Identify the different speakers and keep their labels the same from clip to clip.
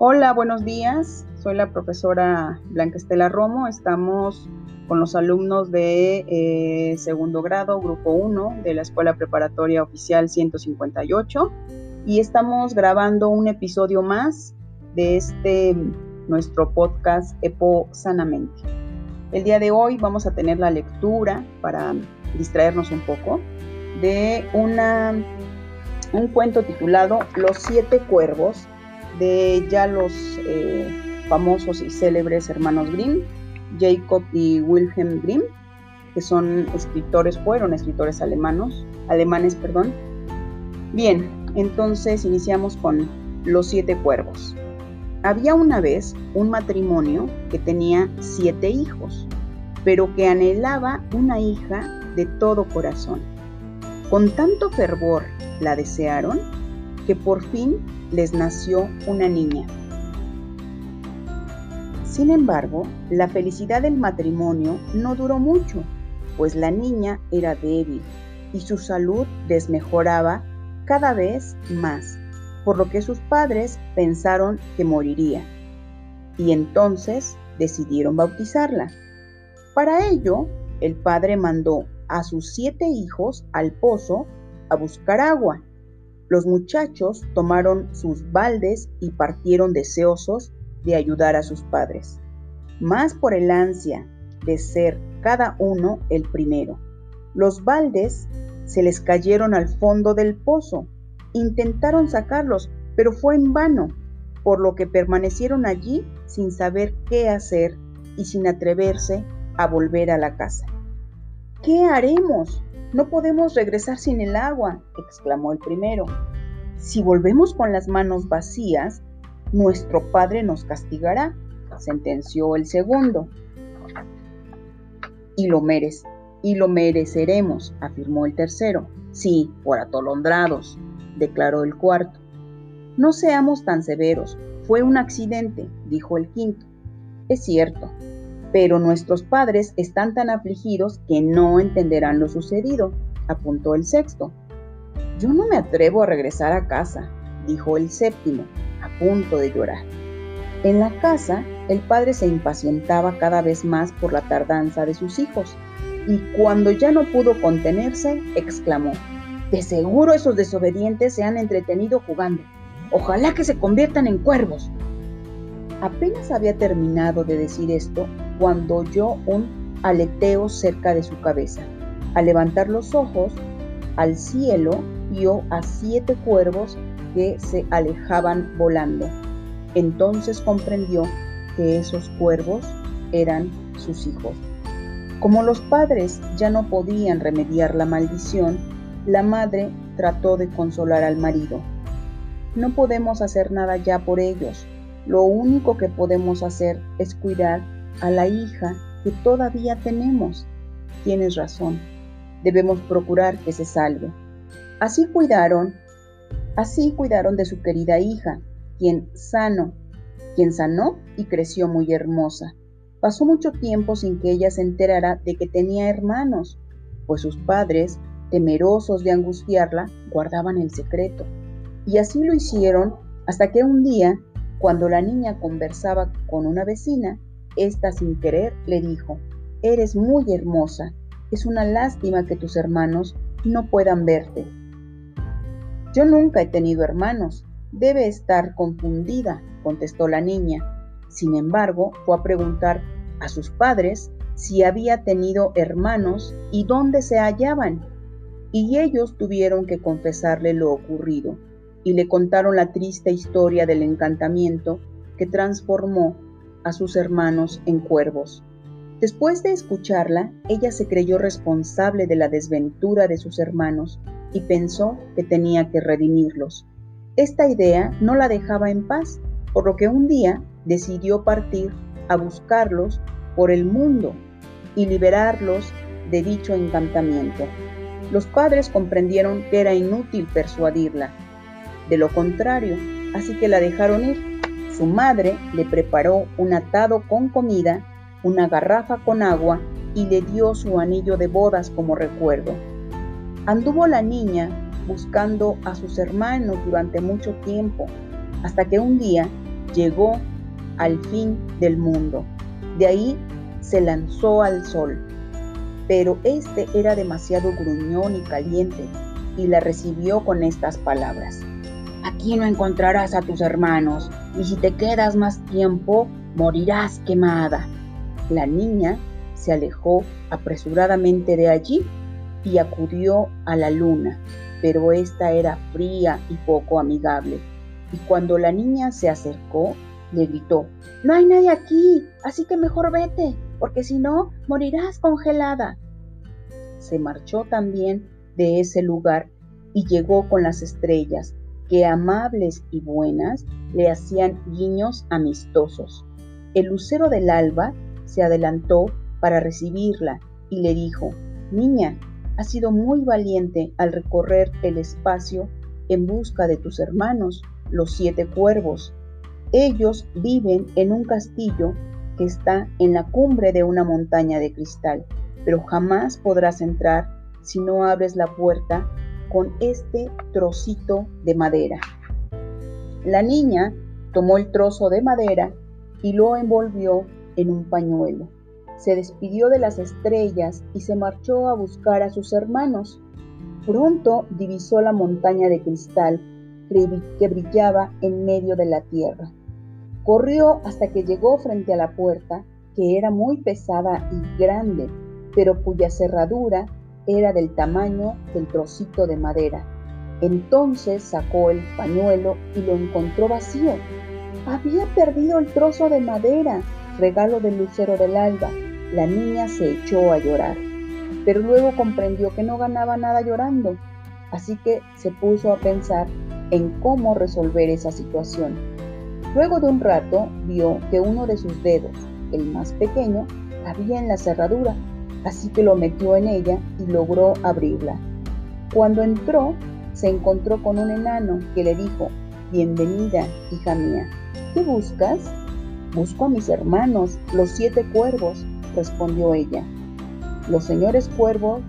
Speaker 1: Hola, buenos días. Soy la profesora Blanca Estela Romo. Estamos con los alumnos de eh, segundo grado, grupo 1 de la Escuela Preparatoria Oficial 158 y estamos grabando un episodio más de este nuestro podcast EPO Sanamente. El día de hoy vamos a tener la lectura para distraernos un poco de una, un cuento titulado Los siete cuervos de ya los eh, famosos y célebres hermanos Grimm, Jacob y Wilhelm Grimm, que son escritores, fueron escritores alemanos, alemanes, perdón. Bien, entonces iniciamos con Los siete cuervos. Había una vez un matrimonio que tenía siete hijos, pero que anhelaba una hija de todo corazón. Con tanto fervor la desearon que por fin les nació una niña. Sin embargo, la felicidad del matrimonio no duró mucho, pues la niña era débil y su salud desmejoraba cada vez más, por lo que sus padres pensaron que moriría. Y entonces decidieron bautizarla. Para ello, el padre mandó a sus siete hijos al pozo a buscar agua los muchachos tomaron sus baldes y partieron deseosos de ayudar a sus padres, más por el ansia de ser cada uno el primero. Los baldes se les cayeron al fondo del pozo. Intentaron sacarlos, pero fue en vano, por lo que permanecieron allí sin saber qué hacer y sin atreverse a volver a la casa. ¿Qué haremos? No podemos regresar sin el agua, exclamó el primero. Si volvemos con las manos vacías, nuestro Padre nos castigará, sentenció el segundo. Y lo, merece, y lo mereceremos, afirmó el tercero. Sí, por atolondrados, declaró el cuarto. No seamos tan severos, fue un accidente, dijo el quinto. Es cierto, pero nuestros padres están tan afligidos que no entenderán lo sucedido, apuntó el sexto. Yo no me atrevo a regresar a casa, dijo el séptimo, a punto de llorar. En la casa, el padre se impacientaba cada vez más por la tardanza de sus hijos, y cuando ya no pudo contenerse, exclamó, De seguro esos desobedientes se han entretenido jugando. Ojalá que se conviertan en cuervos. Apenas había terminado de decir esto cuando oyó un aleteo cerca de su cabeza. Al levantar los ojos al cielo, vio a siete cuervos que se alejaban volando. Entonces comprendió que esos cuervos eran sus hijos. Como los padres ya no podían remediar la maldición, la madre trató de consolar al marido. No podemos hacer nada ya por ellos. Lo único que podemos hacer es cuidar a la hija que todavía tenemos. Tienes razón debemos procurar que se salve. Así cuidaron, así cuidaron de su querida hija, quien sano, quien sanó y creció muy hermosa. Pasó mucho tiempo sin que ella se enterara de que tenía hermanos, pues sus padres, temerosos de angustiarla, guardaban el secreto. Y así lo hicieron hasta que un día, cuando la niña conversaba con una vecina, ésta sin querer le dijo, Eres muy hermosa es una lástima que tus hermanos no puedan verte. Yo nunca he tenido hermanos. Debe estar confundida, contestó la niña. Sin embargo, fue a preguntar a sus padres si había tenido hermanos y dónde se hallaban. Y ellos tuvieron que confesarle lo ocurrido y le contaron la triste historia del encantamiento que transformó a sus hermanos en cuervos. Después de escucharla, ella se creyó responsable de la desventura de sus hermanos y pensó que tenía que redimirlos. Esta idea no la dejaba en paz, por lo que un día decidió partir a buscarlos por el mundo y liberarlos de dicho encantamiento. Los padres comprendieron que era inútil persuadirla. De lo contrario, así que la dejaron ir. Su madre le preparó un atado con comida una garrafa con agua y le dio su anillo de bodas como recuerdo. Anduvo la niña buscando a sus hermanos durante mucho tiempo, hasta que un día llegó al fin del mundo. De ahí se lanzó al sol. Pero este era demasiado gruñón y caliente y la recibió con estas palabras. Aquí no encontrarás a tus hermanos y si te quedas más tiempo morirás quemada. La niña se alejó apresuradamente de allí y acudió a la luna, pero ésta era fría y poco amigable. Y cuando la niña se acercó, le gritó, No hay nadie aquí, así que mejor vete, porque si no, morirás congelada. Se marchó también de ese lugar y llegó con las estrellas, que amables y buenas le hacían guiños amistosos. El lucero del alba se adelantó para recibirla y le dijo, Niña, has sido muy valiente al recorrer el espacio en busca de tus hermanos, los siete cuervos. Ellos viven en un castillo que está en la cumbre de una montaña de cristal, pero jamás podrás entrar si no abres la puerta con este trocito de madera. La niña tomó el trozo de madera y lo envolvió en un pañuelo. Se despidió de las estrellas y se marchó a buscar a sus hermanos. Pronto divisó la montaña de cristal que brillaba en medio de la tierra. Corrió hasta que llegó frente a la puerta, que era muy pesada y grande, pero cuya cerradura era del tamaño del trocito de madera. Entonces sacó el pañuelo y lo encontró vacío. Había perdido el trozo de madera, regalo del lucero del alba. La niña se echó a llorar, pero luego comprendió que no ganaba nada llorando, así que se puso a pensar en cómo resolver esa situación. Luego de un rato vio que uno de sus dedos, el más pequeño, había en la cerradura, así que lo metió en ella y logró abrirla. Cuando entró, se encontró con un enano que le dijo, Bienvenida, hija mía. ¿Qué buscas? Busco a mis hermanos, los siete cuervos, respondió ella. Los señores cuervos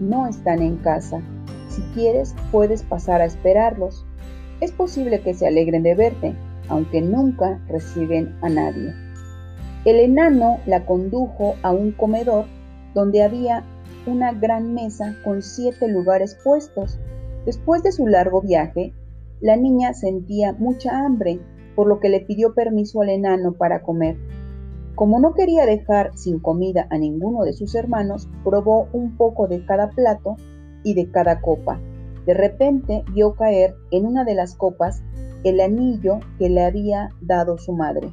Speaker 1: no están en casa. Si quieres, puedes pasar a esperarlos. Es posible que se alegren de verte, aunque nunca reciben a nadie. El enano la condujo a un comedor donde había una gran mesa con siete lugares puestos. Después de su largo viaje, la niña sentía mucha hambre, por lo que le pidió permiso al enano para comer. Como no quería dejar sin comida a ninguno de sus hermanos, probó un poco de cada plato y de cada copa. De repente vio caer en una de las copas el anillo que le había dado su madre.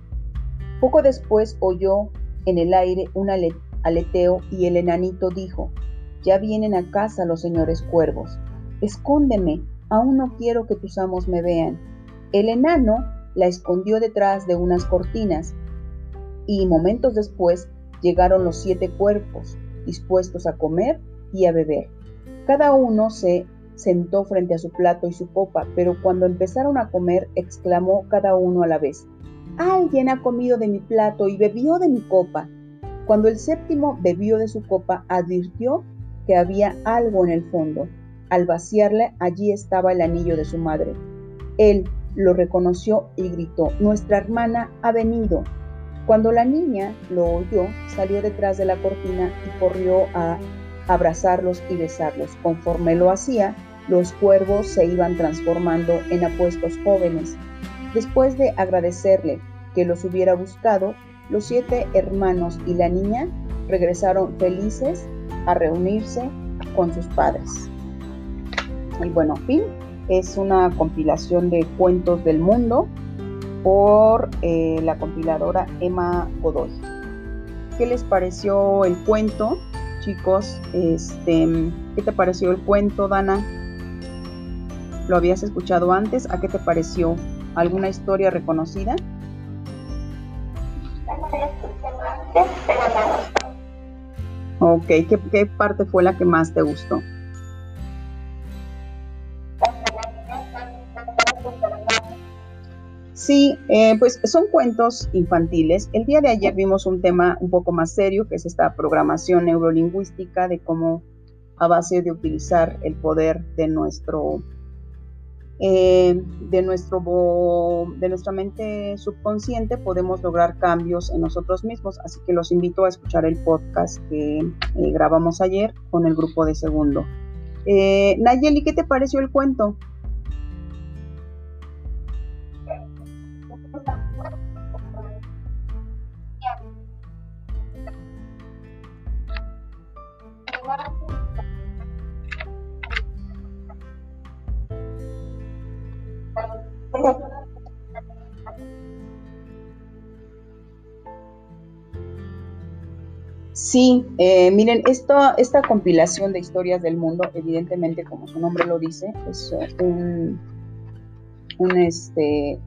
Speaker 1: Poco después oyó en el aire un aleteo y el enanito dijo, Ya vienen a casa los señores cuervos. Escóndeme, aún no quiero que tus amos me vean. El enano la escondió detrás de unas cortinas y momentos después llegaron los siete cuerpos, dispuestos a comer y a beber. Cada uno se sentó frente a su plato y su copa, pero cuando empezaron a comer, exclamó cada uno a la vez, Alguien ha comido de mi plato y bebió de mi copa. Cuando el séptimo bebió de su copa, advirtió que había algo en el fondo. Al vaciarle, allí estaba el anillo de su madre. Él lo reconoció y gritó, Nuestra hermana ha venido. Cuando la niña lo oyó, salió detrás de la cortina y corrió a abrazarlos y besarlos. Conforme lo hacía, los cuervos se iban transformando en apuestos jóvenes. Después de agradecerle que los hubiera buscado, los siete hermanos y la niña regresaron felices a reunirse con sus padres. Y bueno, fin es una compilación de cuentos del mundo por eh, la compiladora Emma Godoy. ¿Qué les pareció el cuento, chicos? Este, ¿Qué te pareció el cuento, Dana? ¿Lo habías escuchado antes? ¿A qué te pareció? ¿Alguna historia reconocida? Ok, ¿qué, parte fue la que más te gustó? Sí, eh, pues son cuentos infantiles. El día de ayer vimos un tema un poco más serio, que es esta programación neurolingüística de cómo a base de utilizar el poder de nuestro eh, de, nuestro, de nuestra mente subconsciente podemos lograr cambios en nosotros mismos. Así que los invito a escuchar el podcast que eh, grabamos ayer con el grupo de segundo. Eh, Nayeli, ¿qué te pareció el cuento? Sí, eh, miren, esta, compilación de historias del mundo, evidentemente, como su nombre lo dice, es un, este,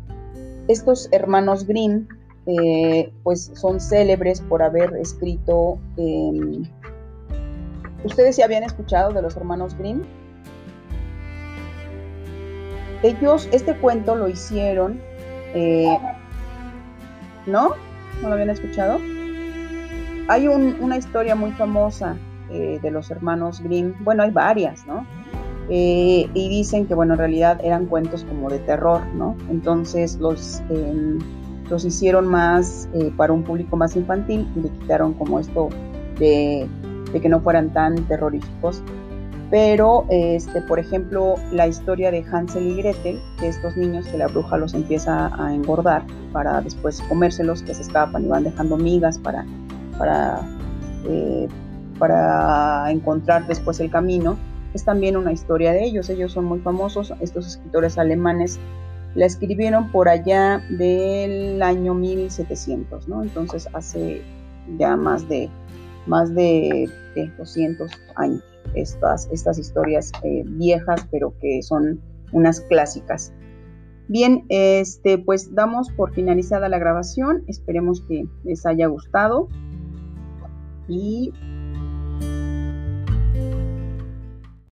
Speaker 1: estos hermanos Grimm, eh, pues son célebres por haber escrito. Em, ¿Ustedes ya habían escuchado de los hermanos Grimm? Ellos, este cuento lo hicieron, eh, ¿no? ¿No lo habían escuchado? Hay una historia muy famosa eh, de los hermanos Grimm, bueno, hay varias, ¿no? Eh, y dicen que, bueno, en realidad eran cuentos como de terror, ¿no? Entonces los, em, los hicieron más eh, para un público más infantil y le quitaron como esto de, que no fueran tan terroríficos. Pero, este, por ejemplo, la historia de Hansel y Gretel, de estos niños que la bruja los empieza a engordar para después comérselos, que se escapan y van dejando migas para para, eh, para encontrar después el camino, es también una historia de ellos. Ellos son muy famosos, estos escritores alemanes la escribieron por allá del año 1700, ¿no? Entonces hace ya más de, más de, 200 años estas, estas historias eh, viejas, pero que son unas clásicas. Bien, este, pues damos por finalizada la grabación. Esperemos que les haya gustado y